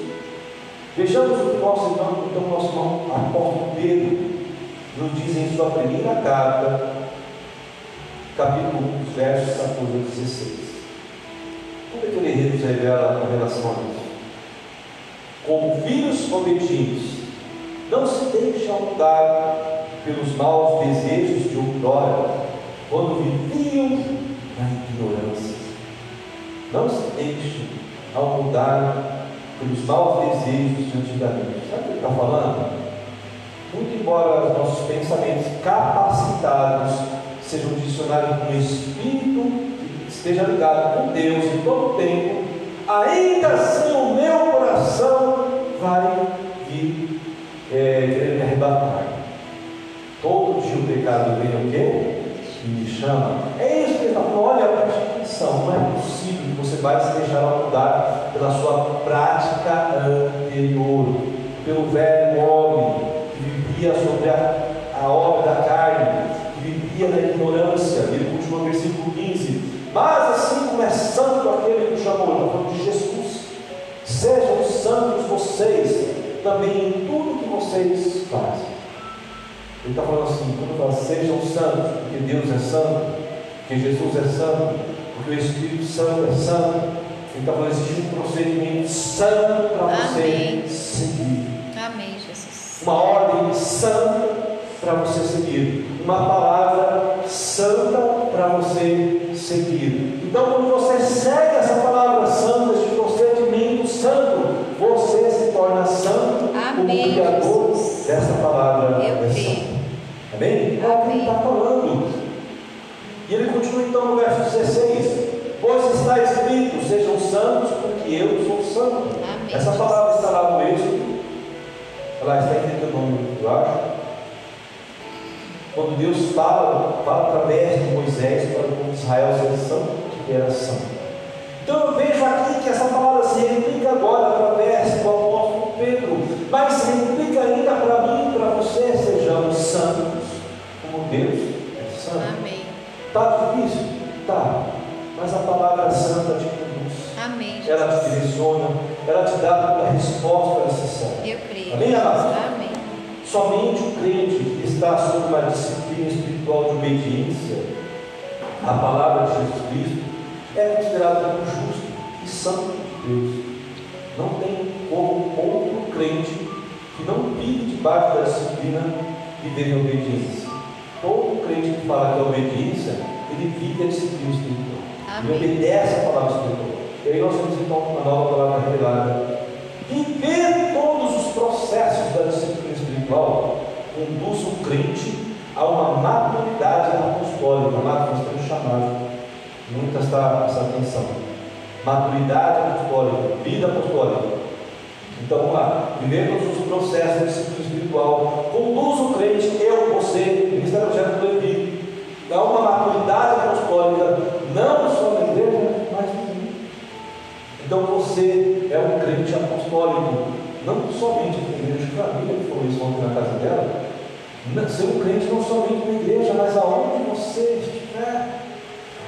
S1: Vejamos o que nosso irmão, então, nosso irmão apóstolo Pedro nos diz em sua primeira carta, capítulo 1, versos 14 a 16. Como é que ele nos revela com relação a isso? Como filhos obedientes, não se deixem mudar pelos maus desejos de outrora, quando viviam na ignorância. Não se deixem mudar pelos maus desejos de antigamente. Sabe o que ele está falando? Muito embora os nossos pensamentos capacitados sejam direcionados com o Espírito esteja ligado com Deus em todo o tempo, ainda assim o meu coração vai vir é, querer me arrebatar. Todo dia o pecado vem o quê? E me chama. É isso que ele está falando. Olha, preste atenção. Não é possível que você vai se deixar mudar pela sua prática anterior, pelo velho homem que vivia sobre a, a obra da carne, que vivia na ignorância. Ele continua no versículo 15 mas assim como é santo aquele que o chamou, está falando de Jesus, sejam santos vocês também em tudo que vocês fazem. Ele está falando assim, quando fala sejam santos, porque Deus é santo, porque Jesus é santo, porque o Espírito Santo é santo. Ele está falando, existe um procedimento santo para você seguir.
S2: Amém, Jesus.
S1: Uma ordem santa para você seguir. Uma palavra santa para você seguir. Então, quando você segue essa palavra santa, esse procedimento santo, você se torna santo
S2: Amém,
S1: como criador
S2: Jesus.
S1: dessa palavra
S2: Eu
S1: é
S2: creio.
S1: Amém? É o que ele está falando. E ele continua então no verso 16: Pois está escrito: Sejam santos, porque eu sou santo.
S2: Amém,
S1: Essa palavra está lá no Êxodo, ela está em Deuteronômio, eu acho. Quando Deus fala, fala através de Moisés para o povo de Israel ser santo, porque era santo. Então eu vejo aqui que essa palavra se replica agora através do apóstolo Pedro, mas se replica ainda para mim e para você, sejamos santos, como Deus é santo.
S2: Amém.
S1: Está difícil? Tá. Mas a palavra santa te conduz.
S2: Amém.
S1: Ela te direciona, ela te dá a resposta necessária.
S2: Eu creio.
S1: Amém?
S2: Amém.
S1: Somente o crente está sob uma disciplina espiritual de obediência à palavra de Jesus Cristo é considerado como justo e santo de Deus. Não tem como outro crente que não vive debaixo da disciplina viver em obediência. Todo crente que fala que é obediência, ele vive a disciplina espiritual. Ele
S2: Amém.
S1: obedece a palavra espiritual. E aí nós temos então uma nova palavra revelada. Viver todos os processos da disciplina espiritual conduz o crente a uma maturidade apostólica, nós temos chamado muito essa, essa atenção. Maturidade apostólica, vida apostólica. Então vamos lá, todos os processos da disciplina espiritual conduz o crente, eu, você, Ministério Evangelho do Levi, a uma maturidade apostólica, não só na igreja, mas no mundo. Então você é um crente apostólico, não somente na igreja de família, que falou isso ontem na casa dela, ser um crente não somente na igreja, mas aonde você estiver.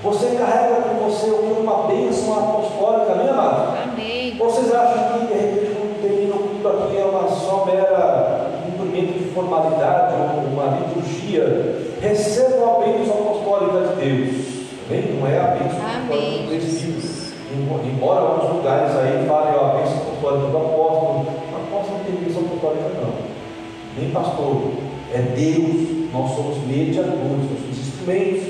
S1: Você carrega com você uma bênção apostólica, amém, amado?
S2: Amém.
S1: Vocês acham que de repente quando termina o culto aqui é uma só mera cumprimento de formalidade uma liturgia? Recebam a bênção apostólica de Deus. Amém? Não é a bênção apostólica do. Embora alguns lugares aí falem ó, a bênção apostólica do apóstolo, o apóstolo não tem bênção apostólica não. Nem pastor. É Deus. Nós somos mediadores, nós somos instrumentos.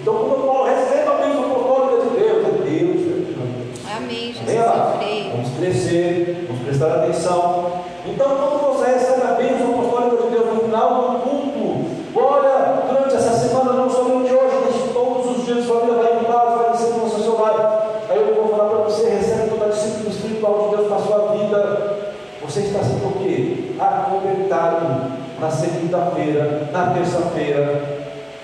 S1: Então quando Paulo recebe a bênção apostólica de Deus, é Deus. é
S2: Amém, Jesus.
S1: Amém. Vamos crescer, vamos prestar atenção. Então, quando você recebe a bênção apostólica de Deus no final do culto, olha, durante essa semana, não somente hoje, mas todos os dias, família vai em paz, vai em segurança ao seu lar. Aí eu vou falar para você, recebe toda a disciplina espiritual de Deus na sua vida. Você está sendo o quê? Acobertado na segunda-feira, na terça-feira.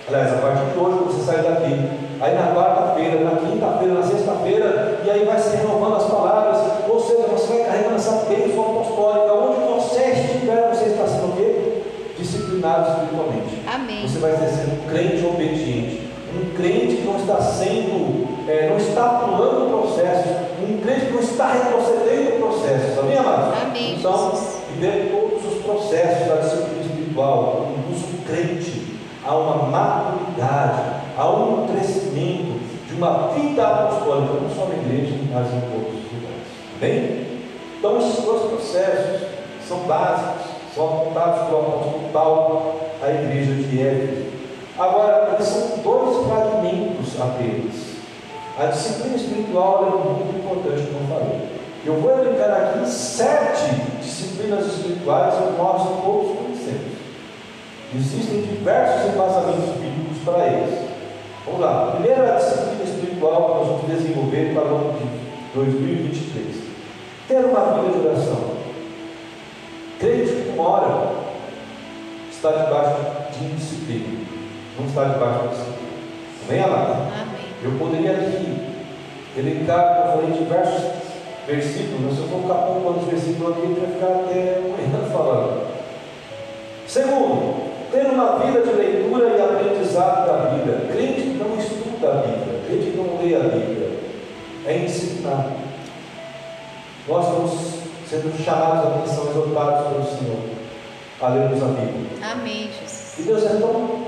S1: Aliás, a partir de hoje, quando você sair daqui, aí na quarta-feira, quarta-feira, na quinta-feira, na sexta-feira, e aí vai se renovando as palavras, ou seja, você vai carregando essa bênção apostólica, onde você estiver, você está sendo o quê? Disciplinado espiritualmente.
S2: Amém.
S1: Você vai ser um crente obediente, um crente que não está sendo, é, não está pulando processos, um crente que não está retrocedendo processos, amém, amados?
S2: Amém,
S1: Então,
S2: Jesus.
S1: viver todos os processos da disciplina espiritual conduz o crente a uma maturidade, a um crescimento de uma vida apostólica, não só na igreja, mas em todos os lugares. Bem? Então, esses dois processos são básicos, são apontados pelo apóstolo Paulo à igreja de Éfeso. Agora, eles são dois fragmentos apenas. A disciplina espiritual é muito importante, como falei. Eu vou elencar aqui sete disciplinas espirituais, eu mostro todos conhecemos. Existem diversos embasamentos bíblicos para eles. Vamos lá. A primeira disciplina espiritual que nós vamos desenvolver para o ano de 2023. Ter uma vida de oração. Hora está debaixo de indisciplina. Não está debaixo de disciplina. Amém, amado?
S2: Amém.
S1: Eu poderia aqui elencar, como eu falei, diversos versículos, mas se eu colocar pontuando os versículos aqui, vai ficar até amanhã falando. Segundo, ter uma vida de leitura e aprendizado da Bíblia. Crente que não estuda a Bíblia, crente que não lê a Bíblia, é indisciplinado. Nós estamos sendo chamados a atenção, exortados pelo Senhor a lermos a Bíblia.
S2: Amém, Jesus.
S1: E Deus é tão,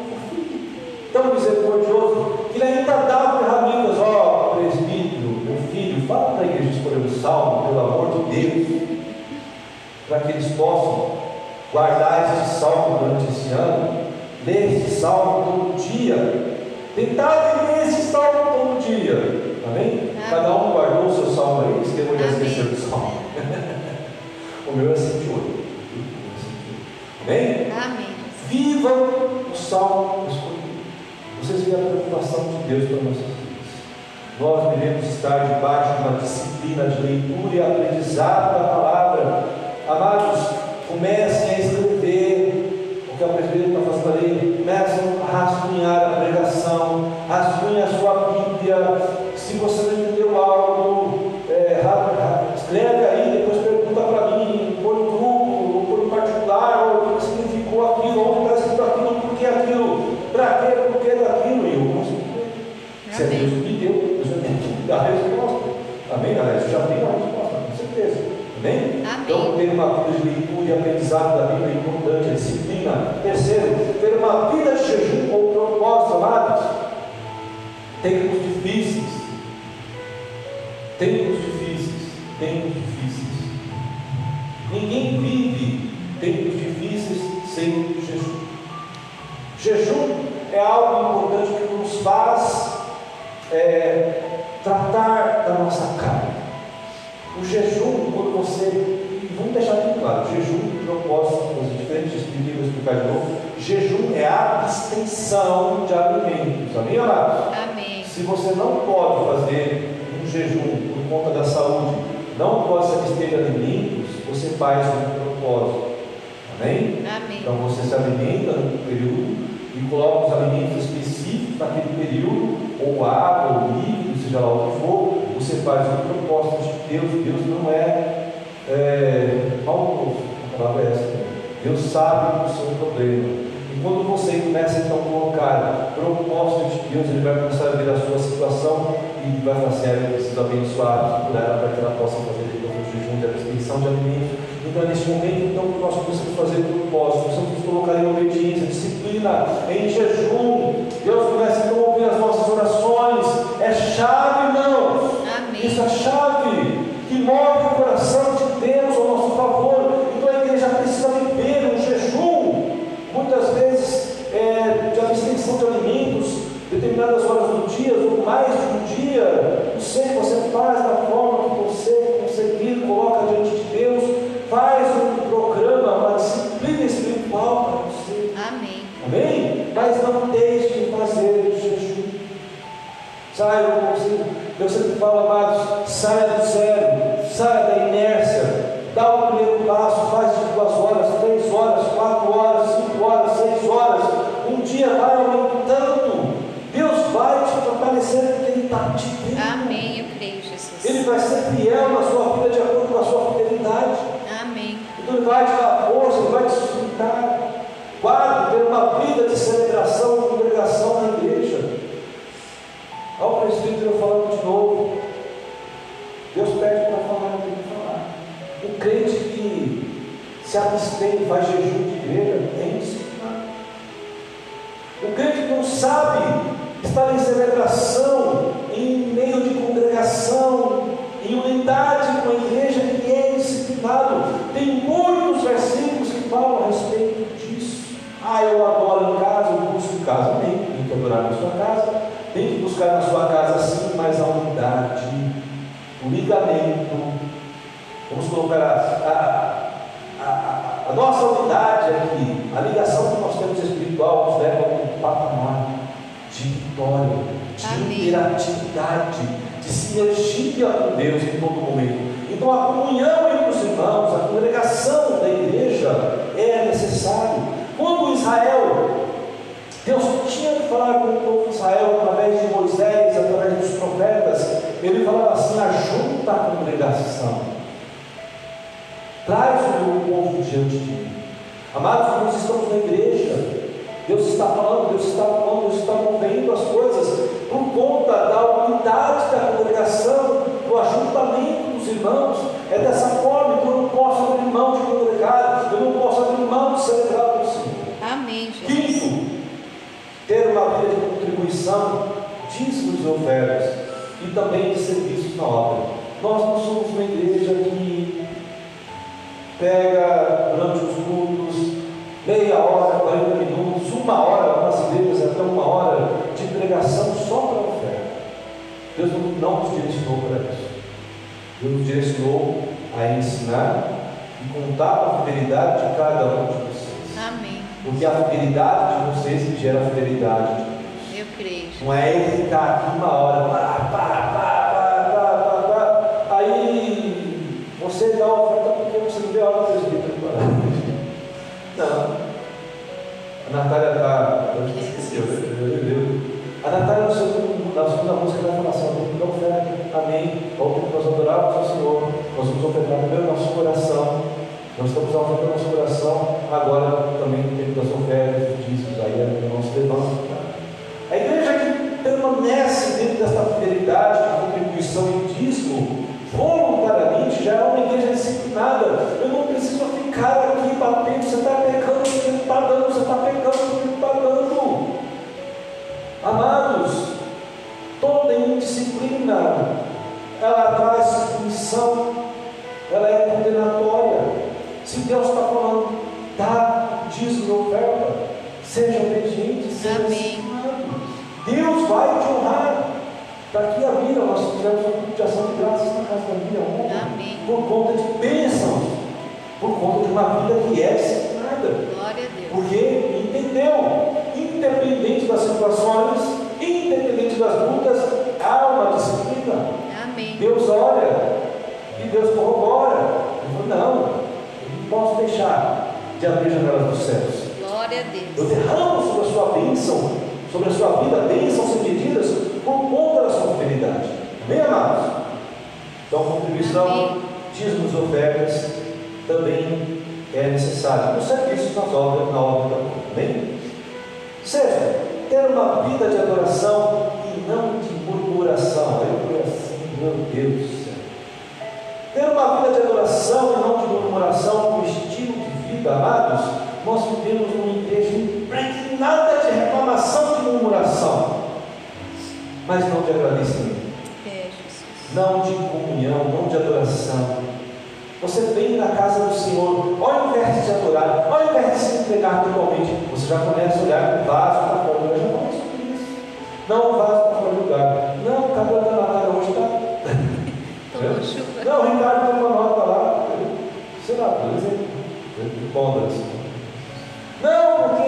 S1: tão misericordioso que Ele ainda dá ferramentas, ó presbítero, meu filho, fala para a igreja escolher o salmo, pelo amor de Deus, para que eles possam guardar este salmo durante esse ano, ler este salmo todo dia, tentar ler esse salmo todo dia. Amém?
S2: Amém.
S1: Cada um guardou o seu salmo aí, esqueceu de
S2: Amém.
S1: esquecer do salmo. o meu é 108. Amém?
S2: Amém.
S1: Viva o salmo escolhido. Vocês veem a preocupação de Deus para nossas vidas. Nós devemos estar debaixo de uma disciplina de leitura e aprendizado da palavra. Amados, comecem a escrever o que a presbítera está fazendo ali. Comecem a rascunhar a pregação, rascunhe a sua Bíblia. Se você uma vida de leitura e aprendizado da Bíblia importante, a disciplina. Terceiro, ter uma vida de jejum ou propósito, amados. Tempos difíceis. Tempos difíceis. Tempos difíceis. Ninguém vive tempos difíceis sem jejum. Jejum é algo importante que nos faz é, tratar da nossa carne. O jejum, quando você. E Vamos deixar bem claro: jejum, propósito, coisas diferentes, expliquei, vou explicar de novo. Jejum é a abstenção de alimentos. Amém, amados?
S2: Amém.
S1: Se você não pode fazer um jejum por conta da saúde, não pode se abster de alimentos, você faz um propósito. Amém?
S2: Amém.
S1: Então você se alimenta no período e coloca os alimentos específicos naquele período, ou água, ou líquido, seja lá o que for, você faz um propósito de Deus. Deus não é, é maldoso, a palavra é essa. né? Deus sabe do seu problema. E quando você começa então a colocar propósito de Deus, Ele vai começar a ver a sua situação e vai falar assim, "Ah, eu preciso abençoar por ela para que ela possa fazer depois o jejum de abstenção de alimentos. Então, nesse momento, então, nós precisamos fazer propósito, nós precisamos colocar em obediência, disciplina, em jejum. Deus começa então a ouvir as nossas orações. É chave, irmãos.
S2: Amém.
S1: Isso é chave que move o coração de Deus ao nosso favor. Então a igreja precisa viver um jejum, muitas vezes é, de abstenção de alimentos, determinadas horas do dia, ou mais de um dia. Não sei, você faz da forma que você conseguir, coloca diante de Deus, faz um programa, uma disciplina espiritual para você.
S2: Amém.
S1: Amém? Mas não deixe de fazer o jejum. Saia, eu sempre falo, amados, saia do zero, saia da inércia, dá o primeiro passo, faz de duas horas, três horas, quatro horas, cinco horas, seis horas. Um dia vai abstém, faz jejum de igreja, tem que se O crente que não sabe estar em celebração, em meio de congregação, em unidade com a igreja que é disciplinado. Tem muitos versículos que falam a respeito disso. Ah, eu adoro em casa, eu busco em casa. Tem, tem que adorar na sua casa, tem que buscar na sua casa sim, mas a unidade, o ligamento. Vamos colocar a, a, a, nossa unidade aqui, a ligação que nós temos espiritual nos leva a um patamar de vitória, de
S2: Amém.
S1: interatividade, de sinergia com Deus em todo momento. Então a comunhão entre os irmãos, a congregação da igreja é necessário. Quando Israel, Deus tinha que falar com o povo de Israel através de Moisés, através dos profetas, ele falava assim: ajunta a congregação, traz o diante de mim. Amados, nós estamos na igreja, Deus está falando, Deus está falando, Deus está movendo as coisas por conta da unidade da congregação, do ajuntamento dos irmãos. É dessa forma que eu não posso abrir mão de congregar, eu não posso abrir mão de celebrar o Senhor.
S2: Amém, Jesus.
S1: Quinto, ter uma vida de contribuição, dízimos e ofertas, e também de serviços na obra. Nós não somos uma igreja que pega durante os cultos meia hora, 40 minutos, uma hora, algumas igrejas até uma hora de pregação só para a oferta. Deus não nos direcionou para isso. Deus nos direcionou a ensinar e contar com a fidelidade de cada um de vocês.
S2: Amém.
S1: Porque a fidelidade de vocês que gera a fidelidade de Deus.
S2: Eu creio.
S1: Não é ele ficar aqui uma hora, pá, pá, pá, pá, pá, pá, pá. aí você dá uma Natália está. Eu esqueci, eu. A Natália, na segunda, na segunda música, vai falar vamos dar oferta, amém. Ontem nós adorávamos ao Senhor, nós vamos ofertar primeiro nosso coração. Nós estamos ofertando nosso coração, agora também no tempo das ofertas, dízimos, aí é o nosso levanta. A igreja que permanece dentro dessa fidelidade, de contribuição e dízimo, voluntariamente, já é uma igreja disciplinada. Eu não preciso ficar aqui batendo, você está pecando, você está dando, você está pecando, você não está dando. Amados, toda indisciplina, ela traz punição, ela é condenatória. Se Deus está falando, dá dízimo e oferta, seja obediente, seja disciplinado. Deus vai te honrar. Está aqui a Bíblia, nós tivemos um culto de ação de graças na casa da ontem,
S2: Amém.
S1: por conta de bênçãos, por conta de uma vida que é disciplinada.
S2: Glória a Deus.
S1: Porque entendeu, independente das situações, independente das lutas, há uma disciplina.
S2: Amém.
S1: Deus olha e Deus corrobora. Eu falo, não, eu não posso deixar de abrir janelas dos céus.
S2: Glória a
S1: Eu
S2: Deus.
S1: derramo sobre a sua bênção, sobre a sua vida, bênçãos sem medidas, por conta da sua fidelidade. Amém, amados? Então, contribuição, dízimos e ofertas também é necessário. Nos serviços nas obras, na obra da. Amém? Sexto, ter uma vida de adoração e não de murmuração. Eu falei assim, meu Deus do céu. Ter uma vida de adoração e não de murmuração como estilo de vida, amados, nós vivemos numa igreja impregnada de reclamação e murmuração, mas não de agradecimento,
S2: É,
S1: não de comunhão, não de adoração. Você vem na casa do Senhor, ao invés de adorar, ao invés de se entregar totalmente, você já começa a olhar o vaso para fora do. Já sobre isso. Não, o vaso para fora do lugar. Não, o cabelo da Natália hoje está não, o Ricardo tem uma nota lá, sei lá, por exemplo, Bondas. Não, porque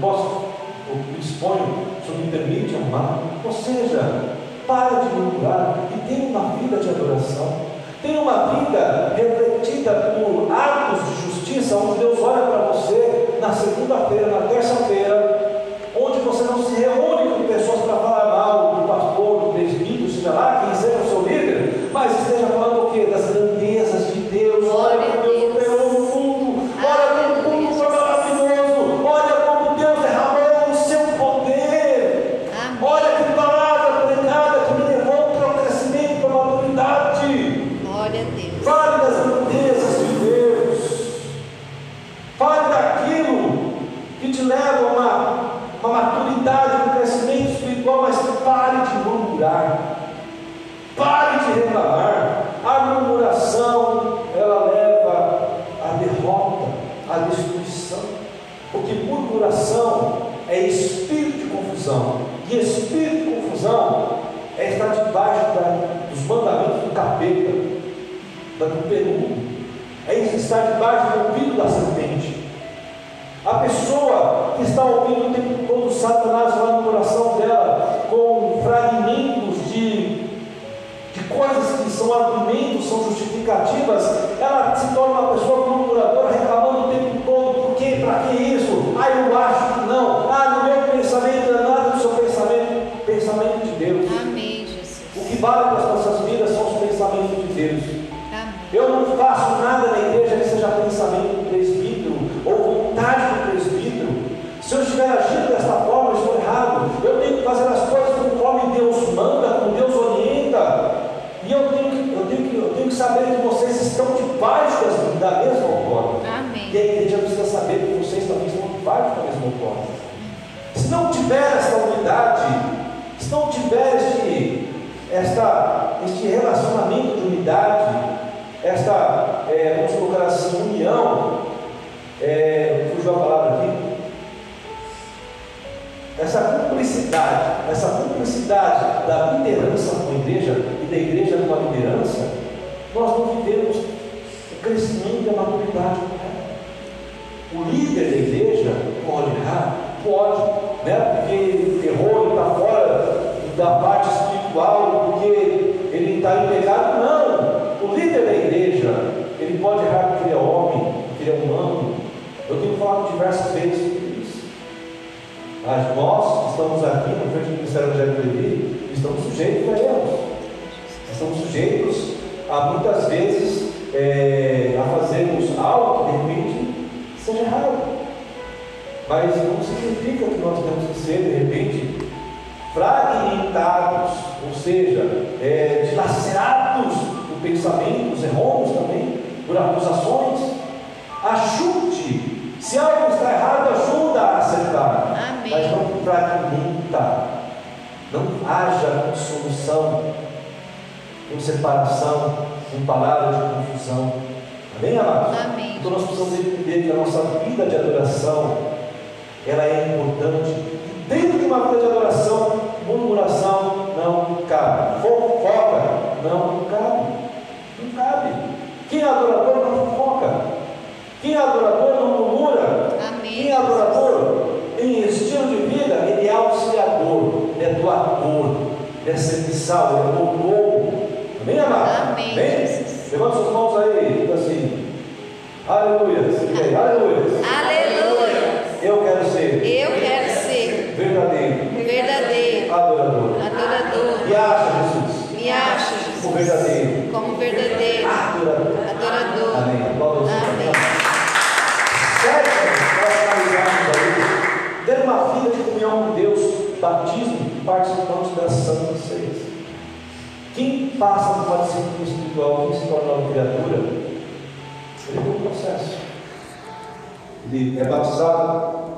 S1: posso, eu me disponho, o me permite amar. Ou seja, para de murmurar e tenha uma vida de adoração. Tenha uma vida refletida por atos de justiça, onde Deus olha para você na segunda-feira, na terça-feira, onde você não se reúne com pessoas para falar mal do pastor, do presbítero, seja lá, quem seja o seu líder, mas esteja falando o quê? Das grandezas de Deus. Olha como Deus operou no mundo, olha como o mundo foi maravilhoso, olha como Deus derramou o seu poder.
S2: Amém.
S1: Olha que palavra pregada que me levou para o crescimento, para a maturidade.
S2: Glória a Deus.
S1: Fale das grandezas de Deus. Fale daquilo que te leva a uma, uma maturidade, um crescimento espiritual, mas pare de murmurar. Pare de reclamar. A murmuração, ela leva à derrota, à destruição. Porque murmuração é espírito de confusão. E espírito de confusão é estar debaixo da- dos mandamentos do capeta do peru, é estar debaixo do ouvido da serpente. A pessoa que está ouvindo o tempo todo Satanás lá no coração dela, com fragmentos de, de coisas que são argumentos, são justificativas, ela se torna uma pessoa murmuradora, reclamando o tempo todo, por quê? Para que isso? Ah, eu acho que não. Ah, no meu pensamento não é nada do seu pensamento, pensamento de Deus.
S2: Amém, Jesus.
S1: O que vale para as este relacionamento de unidade, esta, é, vamos colocar assim, união, é, fugiu a palavra aqui, essa cumplicidade, essa cumplicidade da liderança com a igreja e da igreja com a liderança, nós não vivemos o crescimento e a maturidade. O líder da igreja pode errar? Pode, né? porque errou, ele está fora da parte espiritual, porque ele está em pecado. Não! O líder da igreja, ele pode errar porque ele é homem, porque ele é humano. Eu tenho falado diversas vezes sobre isso. Mas nós estamos aqui na frente do Ministério de Levi, estamos sujeitos a erros. Estamos sujeitos a muitas vezes é, a fazermos algo que de repente seja errado. Mas não significa que nós temos que ser, de repente, fragmentados, ou seja, é, dilacerados por pensamentos errôneos também, por acusações. Ajude. Se algo está errado, ajuda a acertar.
S2: Amém.
S1: Mas não fragmenta. Não haja dissolução, com separação, com palavras de confusão. Amém, amados?
S2: Amém.
S1: Então nós precisamos entender que a nossa vida de adoração, ela é importante. E dentro de uma vida de adoração, murmuração não cabe. Fofoca não cabe. Não cabe. Quem é adorador não fofoca. Quem é adorador não murmura.
S2: Amém.
S1: Quem é adorador em estilo de vida, ele é auxiliador, é doador, é serviçal, é doutor. Amém, amado?
S2: Amém,
S1: Amém? Levanta suas mãos aí, diga assim. Aleluia. Aleluia.
S2: Aleluia.
S1: Eu quero ser verdadeiro
S2: verdadeiro,
S1: adorador.
S2: adorador.
S1: Me acha, Jesus,
S2: Me acha,
S1: como
S2: Jesus,
S1: verdadeiro
S2: como verdadeiro
S1: adorador.
S2: adorador.
S1: Amém. Aplauda o Senhor.
S2: Amém.
S1: Sério, nós analisarmos aí, ter uma vida de comunhão com Deus, batismo participamos das santas ceias. Quem passa por uma disciplina espiritual, quem se torna uma criatura, ele tem um processo. Ele é batizado